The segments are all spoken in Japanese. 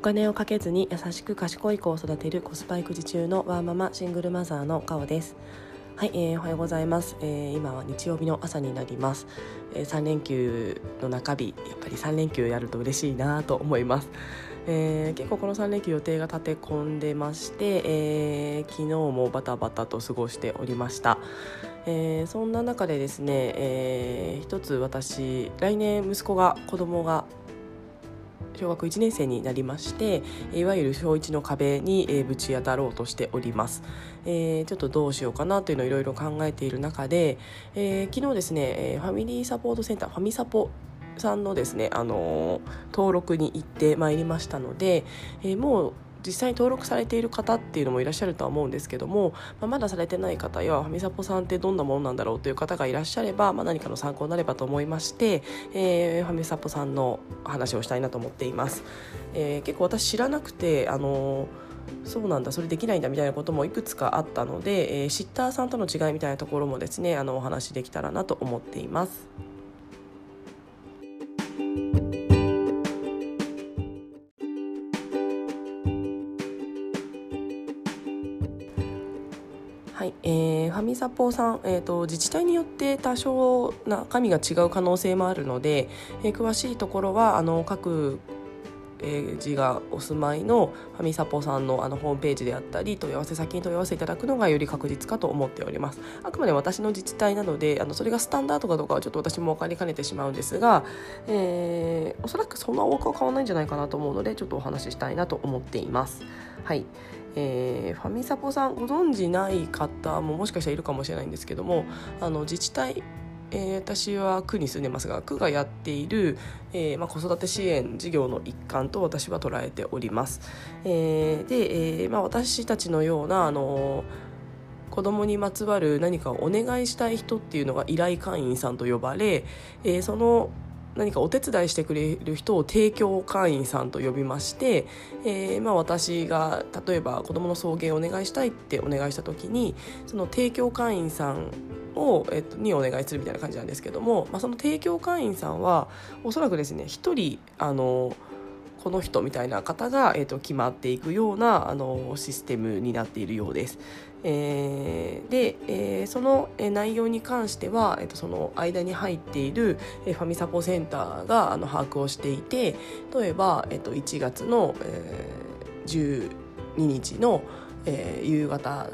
お金をかけずに優しく賢い子を育てるコスパ育児中のワーママシングルマザーのカオです。はい、えー、おはようございます、えー、今は日曜日の朝になります、えー、3連休の中日やっぱり3連休やると嬉しいなと思います。えー、結構この3連休予定が立て込んでまして、えー、昨日もバタバタと過ごしておりました、えー、そんな中でですね、えー、一つ私来年息子が子供が小学1年生になりましていわゆる小1の壁にぶち当たろうとしております、えー、ちょっとどうしようかなというのをいろいろ考えている中で、えー、昨日ですねファミリーサポートセンターファミサポさんのですね、あの登録に行ってまいりましたので、えー、もう実際に登録されている方っていうのもいらっしゃるとは思うんですけども、まあ、まだされてない方やファミサポさんってどんなものなんだろうという方がいらっしゃれば、まあ、何かの参考になればと思いまして、えー、ファミサポさんの話をしたいなと思っています。えー、結構私知らなくてあのそうなんだそれできないんだみたいなこともいくつかあったので、えー、シッターさんとの違いみたいなところもですねあのお話できたらなと思っています。えー、ファミサポさん、えーと、自治体によって多少中身が違う可能性もあるので、えー、詳しいところはあの各えー、がお住まいのファミサポさんのあのホームページであったり問い合わせ先に問い合わせいただくのがより確実かと思っております。あくまで私の自治体なのであのそれがスタンダードかどうかはちょっと私も分かりかねてしまうんですが、えー、おそらくそんな多くは変わらないんじゃないかなと思うのでちょっとお話ししたいなと思っています。はい。えー、ファミサポさんご存じない方ももしかしたらいるかもしれないんですけどもあの自治体えー、私は区に住んでますが区がやっている、えーまあ、子育て支援事業の一環と私は捉えております。えー、で、えーまあ、私たちのようなあの子供にまつわる何かをお願いしたい人っていうのが依頼会員さんと呼ばれ、えー、その何かお手伝いしてくれる人を提供会員さんと呼びまして、えーまあ、私が例えば子どもの送迎をお願いしたいってお願いした時にその提供会員さんを、えっと、にお願いするみたいな感じなんですけども、まあ、その提供会員さんはおそらくですね1人あのこの人みたいな方が、えーと、決まっていくようなあのシステムになっているようです。えー、で、えー、その内容に関しては、えーと、その間に入っているファミサポセンターがあの把握をしていて例えば、えーと、1月の、えー、12日の、えー、夕方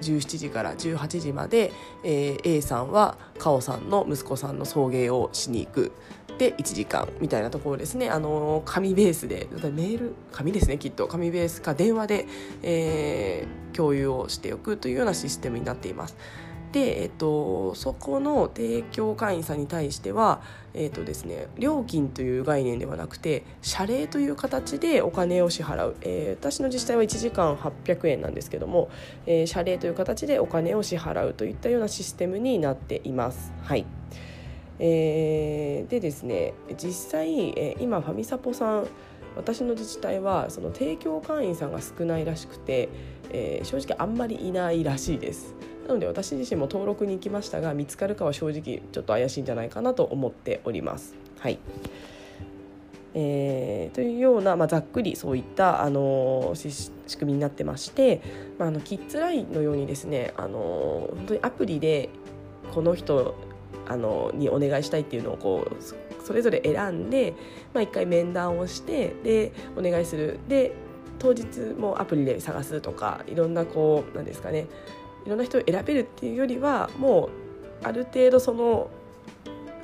17時から18時まで、えー、A さんはカオさんの息子さんの送迎をしに行く。で1時間みたいなところですね。あの紙ベースで。メール紙ですねきっと。紙ベースか電話で、えー、共有をしておくというようなシステムになっています。で、えっと、そこの提供会員さんに対しては、えっとですね、料金という概念ではなくて謝礼という形でお金を支払う、えー、私の自治体は1時間800円なんですけども、えー、謝礼という形でお金を支払うといったようなシステムになっています。はい。えー、でですね実際、えー、今ファミサポさん私の自治体はその提供会員さんが少ないらしくて、えー、正直あんまりいないらしいです。なので私自身も登録に行きましたが見つかるかは正直ちょっと怪しいんじゃないかなと思っております。はいえー、というような、まあ、ざっくりそういった、あのー、仕組みになってまして、まあ、あのキッズラインのようにですね、あのー、本当にアプリでこの人あのにお願いしたいっていうのをこうそれぞれ選んで、まあ、1回面談をしてでお願いするで当日もアプリで探すとかいろんなこうなんですかねいろんな人を選べるっていうよりはもうある程度その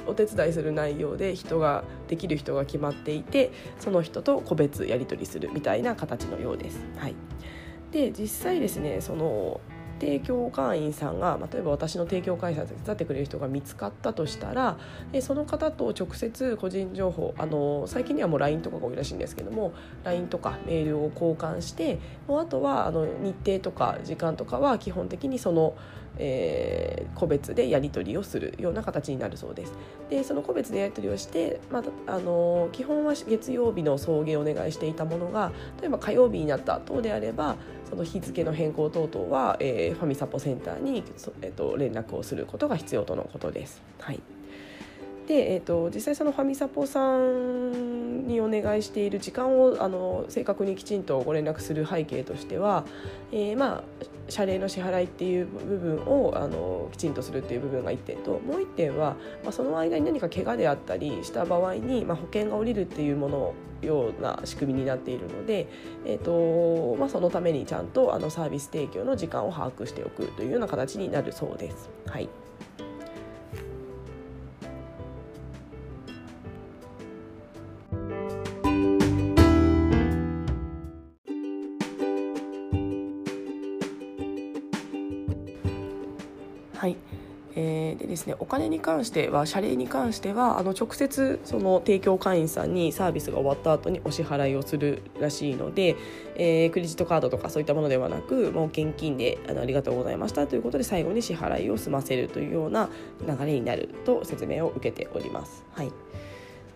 お手伝いする内容で人ができる人が決まっていてその人と個別やり取りするみたいな形のようです。はい、で実際ですねその提供会員さんが例えば私の提供会員さん手伝ってくれる人が見つかったとしたらその方と直接個人情報あの最近にはもう LINE とかが多いらしいんですけども LINE とかメールを交換してもうあとはあの日程とか時間とかは基本的にそのえー、個別でやり取りをするような形になるそうです。でその個別でやり取りをして、まあ、あの基本は月曜日の送迎をお願いしていたものが例えば火曜日になった等であればその日付の変更等々は、えー、ファミサポセンターに、えーと、連絡をすることが必要とのことです。はいで、えーと、実際そのファミサポさんにお願いしている時間をあの正確にきちんとご連絡する背景としては、えー、まあ謝礼の支払いっていう部分をあのきちんとするっていう部分が1点ともう1点は、まあ、その間に何か怪我であったりした場合に、まあ、保険が下りるっていうものような仕組みになっているので、えーとまあ、そのためにちゃんとあのサービス提供の時間を把握しておくというような形になるそうです。はいー、お金に関しては謝礼に関してはあの直接その提供会員さんにサービスが終わった後にお支払いをするらしいので、えー、クレジットカードとかそういったものではなくもう現金であのありがとうございましたということで最後に支払いを済ませるというような流れになると説明を受けております。はい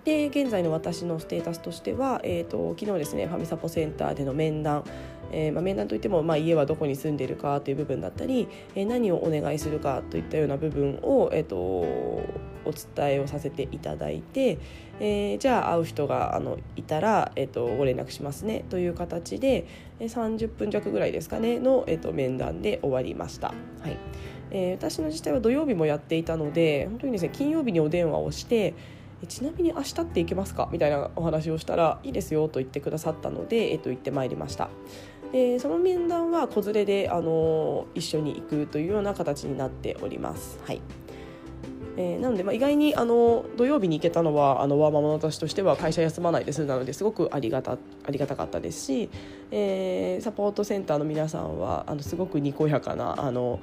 で現在の私のステータスとしては、えーと、昨日ですねファミサポセンターでの面談えー、まあ、面談といっても、まあ、家はどこに住んでいるかという部分だったり、えー、何をお願いするかといったような部分を、えーと、お伝えをさせていただいて、えー、じゃあ会う人があのいたら、えーと、ご連絡しますねという形で、えー、30分弱ぐらいですかねの、えー、と面談で終わりました。はい。えー、私の自治体は土曜日もやっていたので本当にですね金曜日にお電話をしてちなみに明日って行けますか？みたいなお話をしたらいいですよと言ってくださったので、えっと、行ってまいりました。でその面談は子連れであの一緒に行くというような形になっております。はいえー、なので、まあ、意外にあの土曜日に行けたのはあのワーママの私としては会社休まないで済んだのですごくありがたありがたかったですし、えー、サポートセンターの皆さんはあのすごくにこやかなあの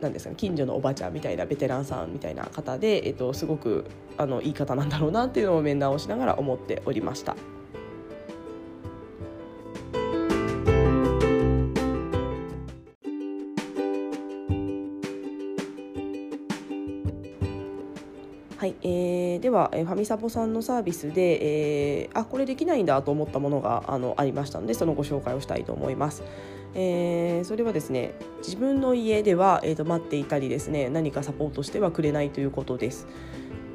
なんですかね、近所のおばちゃんみたいなベテランさんみたいな方で、えっと、すごくあのいい方なんだろうなっていうのを面談をしながら思っておりました。え、ファミサポさんのサービスで、えー、あこれできないんだと思ったものがあのありましたのでそのご紹介をしたいと思います。えー、それはですね自分の家では、えーと待っていたりですね何かサポートしてはくれないということです。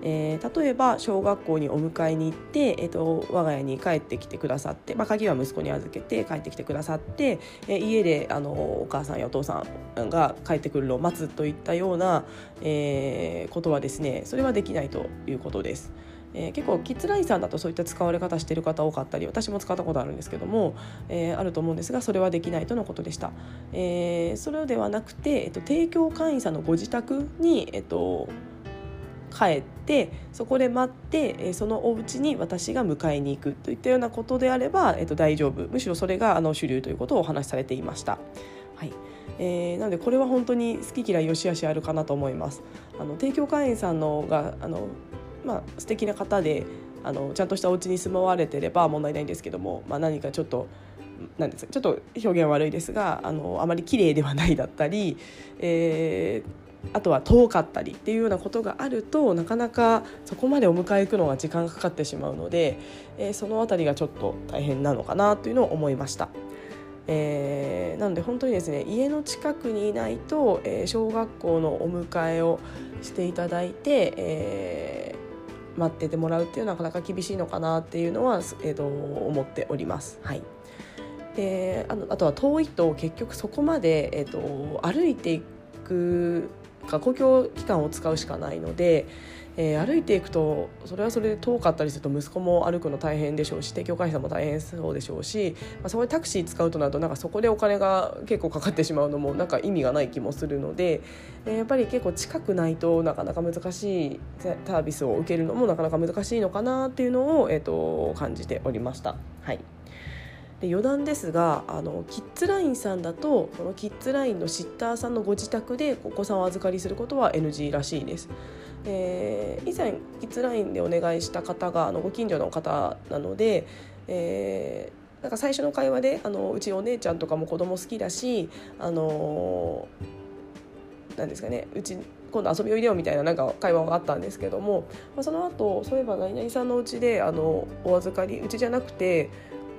えー、例えば小学校にお迎えに行って、えーと、我が家に帰ってきてくださって、まあ、鍵は息子に預けて帰ってきてくださって、えー、家であのお母さんやお父さんが帰ってくるのを待つといったような、えー、ことはですねそれはできないということです。えー、結構キッズラインさんだとそういった使われ方してる方多かったり私も使ったことあるんですけども、えー、あると思うんですがそれはできないとのことでした、えー、それではなくて、えっと、提供会員さんのご自宅に、えっと、帰ってそこで待ってそのお家に私が迎えに行くといったようなことであれば、えっと、大丈夫むしろそれがあの主流ということをお話しされていました。はいえー、なのでこれは本当に好き嫌いよしあしあるかなと思います。あの提供会員さんのがあの、まあ、素敵な方であのちゃんとしたお家に住まわれてれば問題ないんですけども、まあ、何かちょっとなんですかちょっと表現悪いですがあのあまり綺麗ではないだったり、えー、あとは遠かったりっていうようなことがあるとなかなかそこまでお迎え行くのが時間がかかってしまうので、えー、その辺りがちょっと大変なのかなというのを思いました。えー、なので本当にですね家の近くにいないと、えー、小学校のお迎えをしていただいて、えー、待っててもらうっていうのはなかなか厳しいのかなっていうのは、えーと、思っております。はいであのあとは遠いと結局そこまで、えーと歩いていくか公共機関を使うしかないので、えー、歩いていくとそれはそれで遠かったりすると息子も歩くの大変でしょうし提供会社も大変そうでしょうし、まあ、そこでタクシー使うとなるとなんかそこでお金が結構かかってしまうのもなんか意味がない気もするので、えー、やっぱり結構近くないとなかなか難しいサービスを受けるのもなかなか難しいのかなっていうのを、えーと感じておりました。はいで余談ですがあのキッズラインさんだとそのキッズラインのシッターさんのご自宅でお子さんを預かりすることは NG らしいです。えー、以前キッズラインでお願いした方があのご近所の方なので、えー、なんか最初の会話であのうちお姉ちゃんとかも子供好きだしあのなんですかねうち今度遊びおいでよみたいななんか会話があったんですけども、まあ、その後そういえば何々さんのうちであのお預かりうちじゃなくて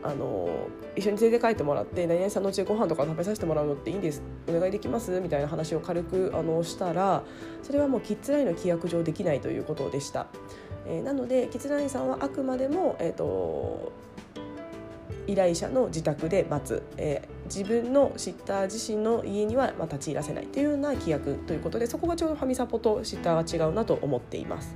あの一緒に連れて帰ってもらって何々さんのうちでご飯とか食べさせてもらうのっていいんですお願いできますみたいな話を軽くあのしたらそれはもうキッズラインの規約上できないということでした。えー、なのでキッズラインさんはあくまでも、えーと、依頼者の自宅で待つ、えー、自分のシッター自身の家にはまあ立ち入らせないというような規約ということでそこがちょうどファミサポとシッターが違うなと思っています。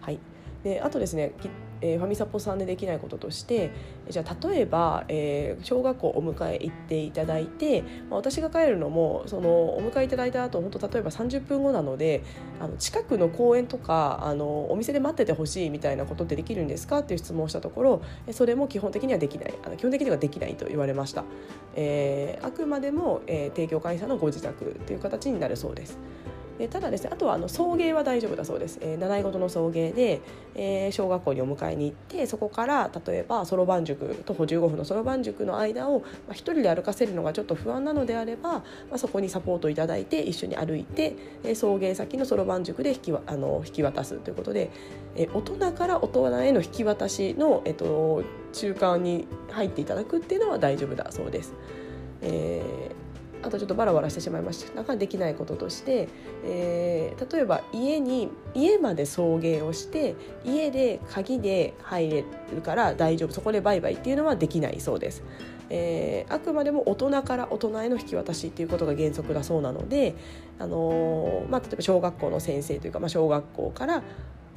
はい、であとですねえー、ファミサポさんでできないこととしてじゃあ例えば、えー、小学校お迎え行っていただいて、まあ、私が帰るのもそのお迎えいただいた後本当例えば30分後なのであの近くの公園とかあのお店で待っててほしいみたいなことってできるんですかっていう質問をしたところそれも基本的にはできないあの基本的にはできないと言われました、えー、あくまでも、えー、提供会社のご自宅という形になるそうです。でただですねあとはあの送迎は大丈夫だそうです、えー、習い事の送迎で、えー、小学校にお迎えに行ってそこから例えばそろばん塾徒歩15分のそろばん塾の間を、まあ、1人で歩かせるのがちょっと不安なのであれば、まあ、そこにサポートいただいて一緒に歩いて、えー、送迎先のそろばん塾で引きあの引き渡すということで、えー、大人から大人への引き渡しの、えーと、中間に入っていただくっていうのは大丈夫だそうです。えーあとちょっとバラバラしてしまいましたなかなかできないこととして、えー、例えば家に家まで送迎をして家で鍵で入れるから大丈夫そこでバイバイっていうのはできないそうです。えー、あくまでも大人から大人への引き渡しっていうことが原則だそうなので、あのー、まあ、例えば小学校の先生というか、まあ、小学校から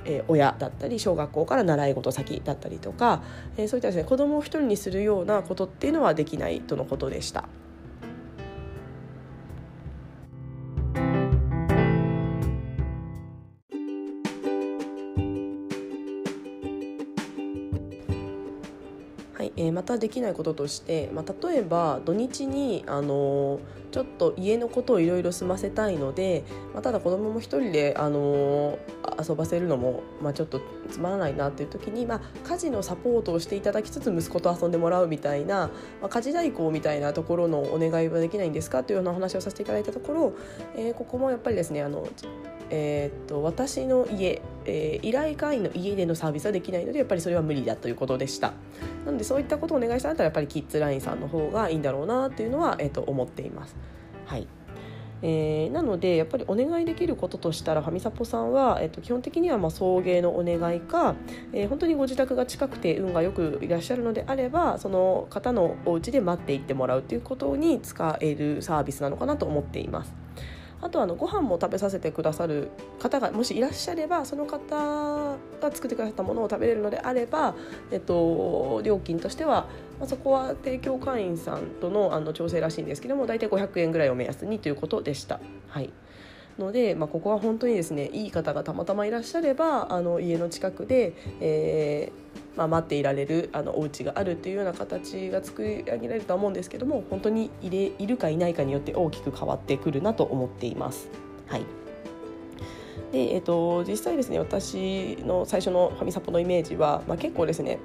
えー、親だったり小学校から習い事先だったりとか、えー、そういったですね子供を一人にするようなことっていうのはできないとのことでした。たできないこととして、まあ、例えば土日に、あの、ちょっと家のことをいろいろ済ませたいので、まあ、ただ子供も一人で、あの、遊ばせるのも、まあ、ちょっとつまらないなっていう時に、まあ、家事のサポートをしていただきつつ息子と遊んでもらうみたいな、まあ、家事代行みたいなところのお願いはできないんですかというような話をさせていただいたところ、えー、ここもやっぱりですねあのえー、っと私の家、えー、依頼会員の家でのサービスはできないのでやっぱりそれは無理だということでした。なのでそういったことをお願いしたらやっぱりキッズラインさんの方がいいんだろうなっていうのは、えー、っと思っています。はい。えー、なのでやっぱりお願いできることとしたらファミサポさんは、えー、と基本的にはまあ送迎のお願いか、えー、本当にご自宅が近くて運がよくいらっしゃるのであればその方のお家で待っていってもらうということに使えるサービスなのかなと思っています。あとあのご飯も食べさせてくださる方がもしいらっしゃればその方が作ってくださったものを食べれるのであれば、えっと、料金としては、まあ、そこは提供会員さんとのあの調整らしいんですけども大体500円ぐらいを目安にということでした。はいので、まあ、ここは本当にですねいい方がたまたまいらっしゃればあの家の近くで、えーまあ、待っていられるあのお家があるっていうような形が作り上げられるとは思うんですけども本当にいれいるかいないかによって大きく変わってくるなと思っています。はいでえーと、実際ですね私の最初のファミサポのイメージは、まあ、結構ですね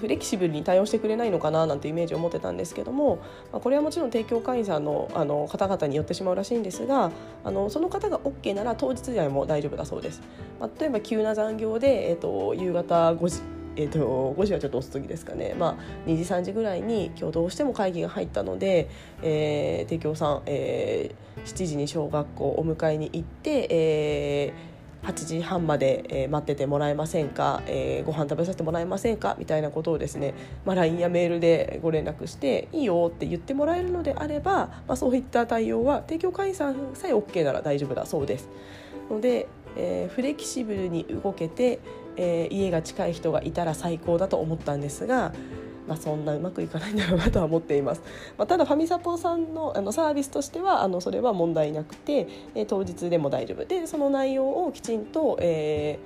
フレキシブルに対応してくれないのかななんてイメージを持ってたんですけども、まあ、これはもちろん提供会員さんのあの方々によってしまうらしいんですがあのその方が OK なら当日でも大丈夫だそうです。まあ、例えば急な残業で、えーと夕方5えーと、5時はちょっと遅すぎですかね、まあ、2時3時ぐらいに今日どうしても会議が入ったので、えー、提供さん、えー、7時に小学校お迎えに行って、えー、8時半まで、えー、待っててもらえませんか、えー、ご飯食べさせてもらえませんかみたいなことをですね、まあ、LINE やメールでご連絡していいよって言ってもらえるのであれば、まあ、そういった対応は提供会員さんさえ OK なら大丈夫だそうです。ので、えー、フレキシブルに動けてえー、家が近い人がいたら最高だと思ったんですが、まあ、そんなうまくいかないんだろうなとは思っています、まあ、ただファミサポさんのあのサービスとしてはあのそれは問題なくて、えー、当日でも大丈夫でその内容をきちんと、え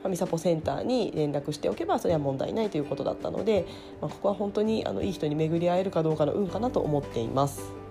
ー、ファミサポセンターに連絡しておけばそれは問題ないということだったので、まあ、ここは本当にあのいい人に巡り合えるかどうかの運かなと思っています。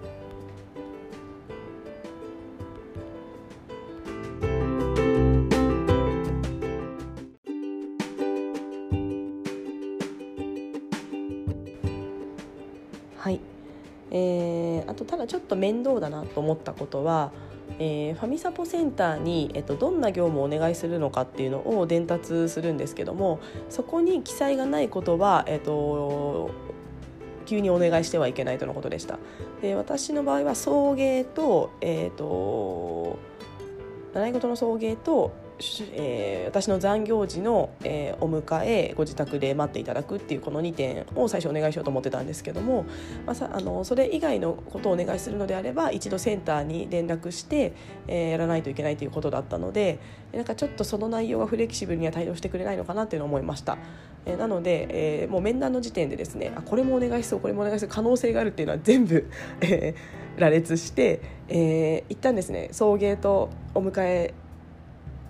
面倒だなと思ったことはえー、ファミサポセンターに、えっと、どんな業務をお願いするのかっていうのを伝達するんですけどもそこに記載がないことは、えっと、急にお願いしてはいけないとのことでした。で私の場合は送迎と,、えーと、習い事の送迎とえー、私の残業時の、えー、お迎えご自宅で待っていただくっていうこの2点を最初お願いしようと思ってたんですけども、まあ、さあのそれ以外のことをお願いするのであれば一度センターに連絡して、えー、やらないといけないということだったのでなんかちょっとその内容はフレキシブルには対応してくれないのかなっていうのを思いました。え、なので、えー、もう面談の時点でですねあこれもお願いしそうこれもお願いする可能性があるっていうのは全部、え、羅列して、えー、一旦ですね送迎とお迎え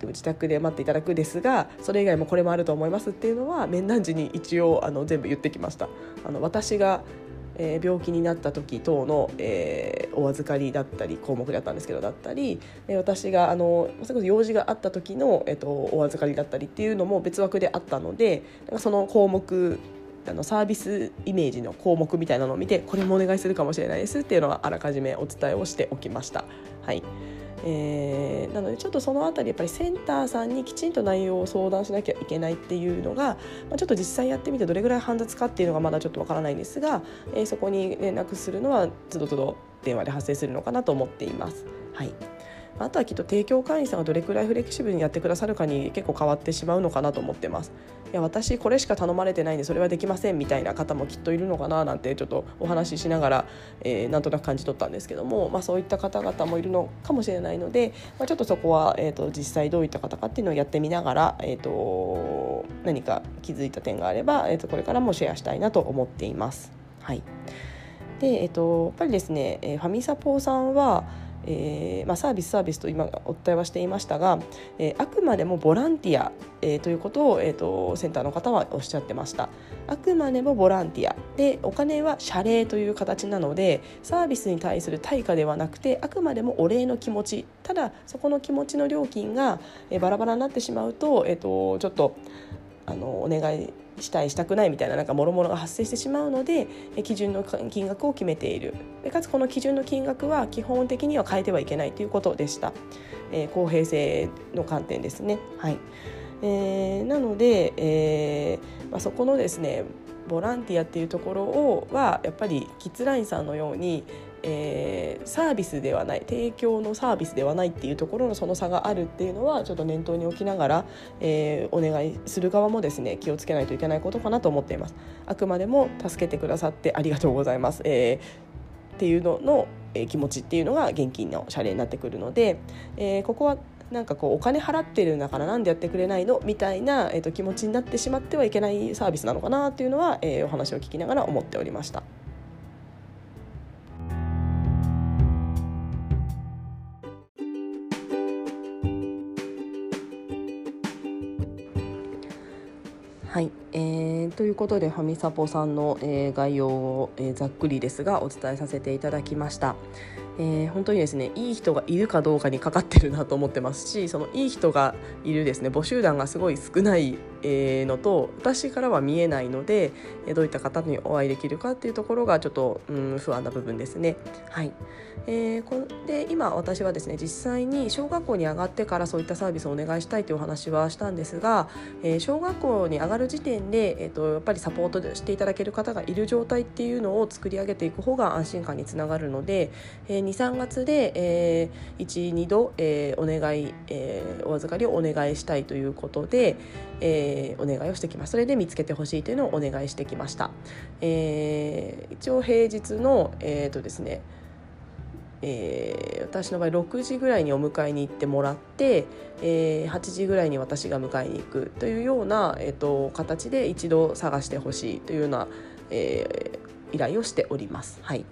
自宅で待っていただくですがそれ以外もこれもあると思いますっていうのは面談時に一応あの全部言ってきましたあの私がえー、病気になった時等の、えー、お預かりだったり項目だったんですけどだったり、えー、私があのそれこそ用事があった時の、えーと、お預かりだったりっていうのも別枠であったのでなんかその項目あのサービスイメージの項目みたいなのを見てこれもお願いするかもしれないですっていうのはあらかじめお伝えをしておきました。はいえー、なのでちょっとその辺りやっぱりセンターさんにきちんと内容を相談しなきゃいけないっていうのが、まあ、ちょっと実際やってみてどれぐらい煩雑かっていうのがまだちょっとわからないんですが、えー、そこに連絡するのはつどつど電話で発生するのかなと思っています。はいあとはきっと提供会員さんがどれくらいフレキシブルにやってくださるかに結構変わってしまうのかなと思ってます。いや私これしか頼まれてないんでそれはできませんみたいな方もきっといるのかななんてちょっとお話ししながら、えー、なんとなく感じ取ったんですけども、まあ、そういった方々もいるのかもしれないので、まあ、ちょっとそこは、えーと、実際どういった方かっていうのをやってみながら、えーと、何か気づいた点があれば、えーと、これからもシェアしたいなと思っています。はいでえー、とやっぱりですね、えー、ファミサポーさんはえーまあ、サービスサービスと今お伝えはしていましたが、えー、あくまでもボランティア、えー、ということを、えーと、センターの方はおっしゃってました。あくまでもボランティア。でお金は謝礼という形なのでサービスに対する対価ではなくてあくまでもお礼の気持ち。ただそこの気持ちの料金が、えー、バラバラになってしまうと,、えーとちょっとあのお願いしたいしたくないみたいななんかもろもろが発生してしまうので基準の金額を決めている。かつこの基準の金額は基本的には変えてはいけないということでした、えー、公平性の観点ですね。はい。えー、なので、えーまあ、そこのですねボランティアっていうところをはやっぱりキッズラインさんのようにえー、サービスではない提供のサービスではないっていうところのその差があるっていうのはちょっと念頭に置きながら、えー、お願いする側もですね気をつけないといけないことかなと思っていますあくまでも助けてくださってありがとうございます、えー、っていうのの、え、気持ちっていうのが現金の謝礼になってくるので、え、ここはなんかこうお金払ってるんだからなんでやってくれないのみたいな、えーと気持ちになってしまってはいけないサービスなのかなっていうのは、え、お話を聞きながら思っておりました。いうことでファミサポさんの、えー、概要を、えー、ざっくりですがお伝えさせていただきました。えー、本当にですねいい人がいるかどうかにかかってるなと思ってますしそのいい人がいるですね募集団がすごい少ない、のと私からは見えないのでどういった方にお会いできるかっていうところがちょっと、うん、不安な部分ですね。はいえー、こで今私はですね実際に小学校に上がってからそういったサービスをお願いしたいというお話はしたんですが、えー、小学校に上がる時点で、えーと、やっぱりサポートしていただける方がいる状態っていうのを作り上げていく方が安心感につながるので、えー、23月で、えー、12度、えー、お願い、えー、お預かりをお願いしたいということで、えー、えお願いをしてきます。それで見つけてほしいというのをお願いしてきました、えー、一応平日のえっ、ー、とですねえー、私の場合6時ぐらいにお迎えに行ってもらって、えー、8時ぐらいに私が迎えに行くというような、えーと、形で一度探してほしいというような、えー、依頼をしております。はい。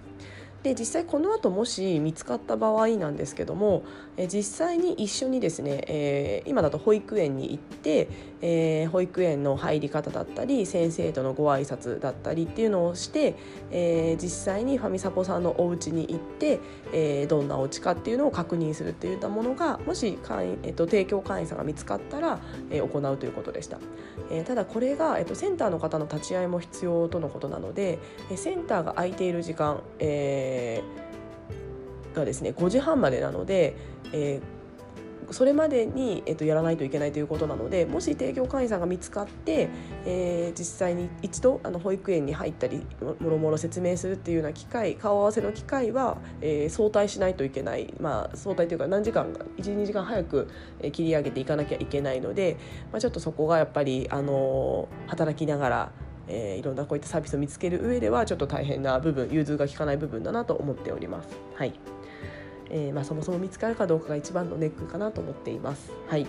で実際この後もし見つかった場合なんですけどもえ実際に一緒にですね、え、今だと保育園に行って、えー、保育園の入り方だったり先生とのご挨拶だったりっていうのをして、えー、実際にファミサポさんのお家に行って、えー、どんなお家かっていうのを確認するっていったものがもし会員、えーと、提供会員さんが見つかったら、えー、行うということでした、えー、ただこれが、えーと、センターの方の立ち会いも必要とのことなので、センターが空いている時間、えー、がですね5時半までなので、えーそれまでに、えっと、やらないといけないということなのでもし提供会員さんが見つかって、えー、実際に一度あの保育園に入ったりもろもろ説明するっていうような機会顔合わせの機会は、えー、早退しないといけない、まあ、早退というか何時間か12時間早く、切り上げていかなきゃいけないので、まあ、ちょっとそこがやっぱり、あの、働きながらえー、いろんなこういったサービスを見つける上ではちょっと大変な部分融通が利かない部分だなと思っております。はいえーまあ、そもそも見つかるかどうかが一番のネックかなと思っています。はい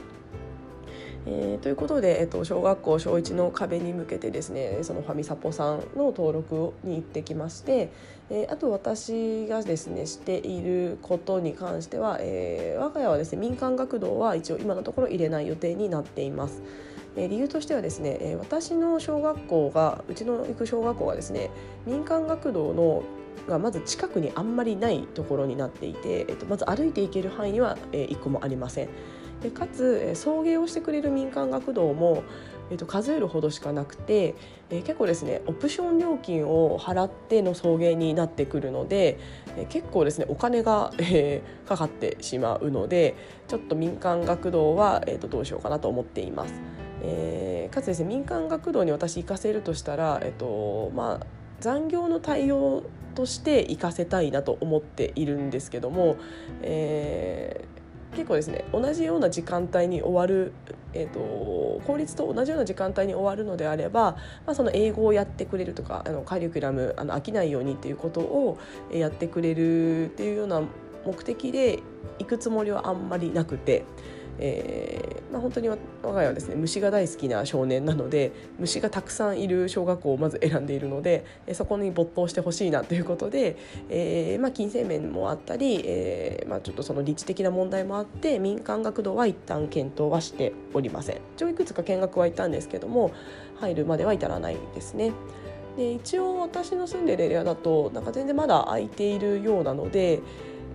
えー、ということで、えっと、小学校小1の壁に向けてですねそのファミサポさんの登録に行ってきまして、えー、あと私がですねしていることに関しては、えー、我が家はですね民間学童は一応今のところ入れない予定になっています。理由としてはですね、私の小学校がうちの行く小学校がですね民間学童のがまず近くにあんまりないところになっていて、えっと、まず歩いていける範囲には、えー、1個もありません。でかつ、送迎をしてくれる民間学童も、えっと、数えるほどしかなくて、えー、結構ですねオプション料金を払っての送迎になってくるので、えー、結構ですねお金が、えー、かかってしまうのでちょっと民間学童は、えーと、どうしようかなと思っています。えー、かつですね民間学童に私行かせるとしたら、えっとまあ、残業の対応として行かせたいなと思っているんですけども、えー、結構ですね同じような時間帯に終わる、えーと、公立と同じような時間帯に終わるのであれば、まあ、その英語をやってくれるとかあのカリキュラムあの飽きないようにっていうことをやってくれるっていうような目的で行くつもりはあんまりなくて。えーまあ、本当に我が家はですね虫が大好きな少年なので虫がたくさんいる小学校をまず選んでいるのでそこに没頭してほしいなということで、えーまあ、金銭面もあったり、えーまあ、ちょっとその立地的な問題もあって民間学童は一旦検討はしておりません。一応いくつか見学は行ったんですけども入るまでは至らないですね。で一応私の住んでるエリアだとなんか全然まだ空いているようなので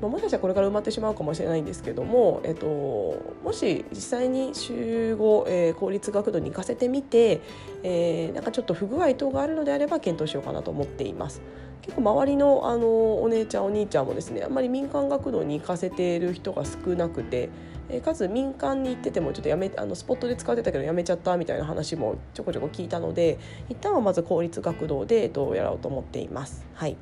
まあ、もしかしたらこれから埋まってしまうかもしれないんですけども、えっと、もし実際に週5、えー、公立学童に行かせてみて、えー、なんかちょっと不具合等があるのであれば検討しようかなと思っています。結構周りのあのお姉ちゃんお兄ちゃんもですねあんまり民間学童に行かせている人が少なくて、えー、かつ民間に行っててもちょっとやめあのスポットで使ってたけどやめちゃったみたいな話もちょこちょこ聞いたので一旦はまず公立学童で、えっと、やろうと思っています。はい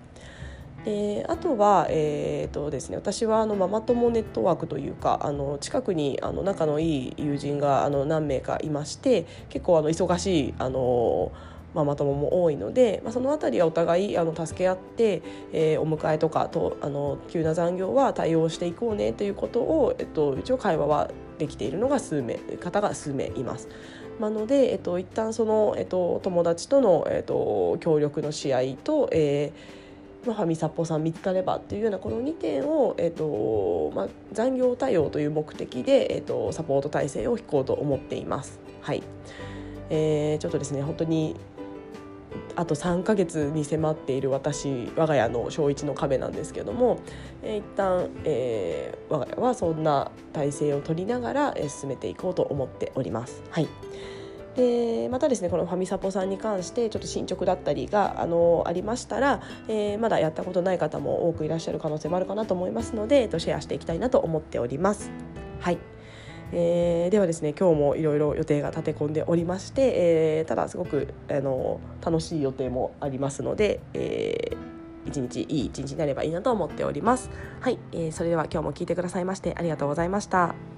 であとは、えーとですね、私はあのママ友ネットワークというかあの近くにあの仲のいい友人があの何名かいまして結構あの忙しいあのママ友も多いので、まあ、その辺りはお互いあの助け合って、えー、お迎えとかとあの急な残業は対応していこうねということを、えっと、一応会話はできているのが数名方が数名います。なので、えっと、一旦その、えっと、友達との、えっと、協力の試合と、えーまあ、ファミサポさん見つかればっていうようなこの2点を、えーとまあ、残業対応という目的で、えーと、サポート体制を引こうと思っています。はいえー、ちょっとですね本当にあと3ヶ月に迫っている私我が家の小1の壁なんですけども、えー、一旦、えー、我が家はそんな体制を取りながら、えー、進めていこうと思っております。はいでまたですねこのファミサポさんに関してちょっと進捗だったりがあのありましたら、えー、まだやったことない方も多くいらっしゃる可能性もあるかなと思いますので、えっと、シェアしていきたいなと思っております。はいえー、ではですね今日もいろいろ予定が立て込んでおりまして、えー、ただすごくあの楽しい予定もありますので、えー、一日いい一日になればいいなと思っております。はい、えー、それでは今日も聞いてくださいましてありがとうございました。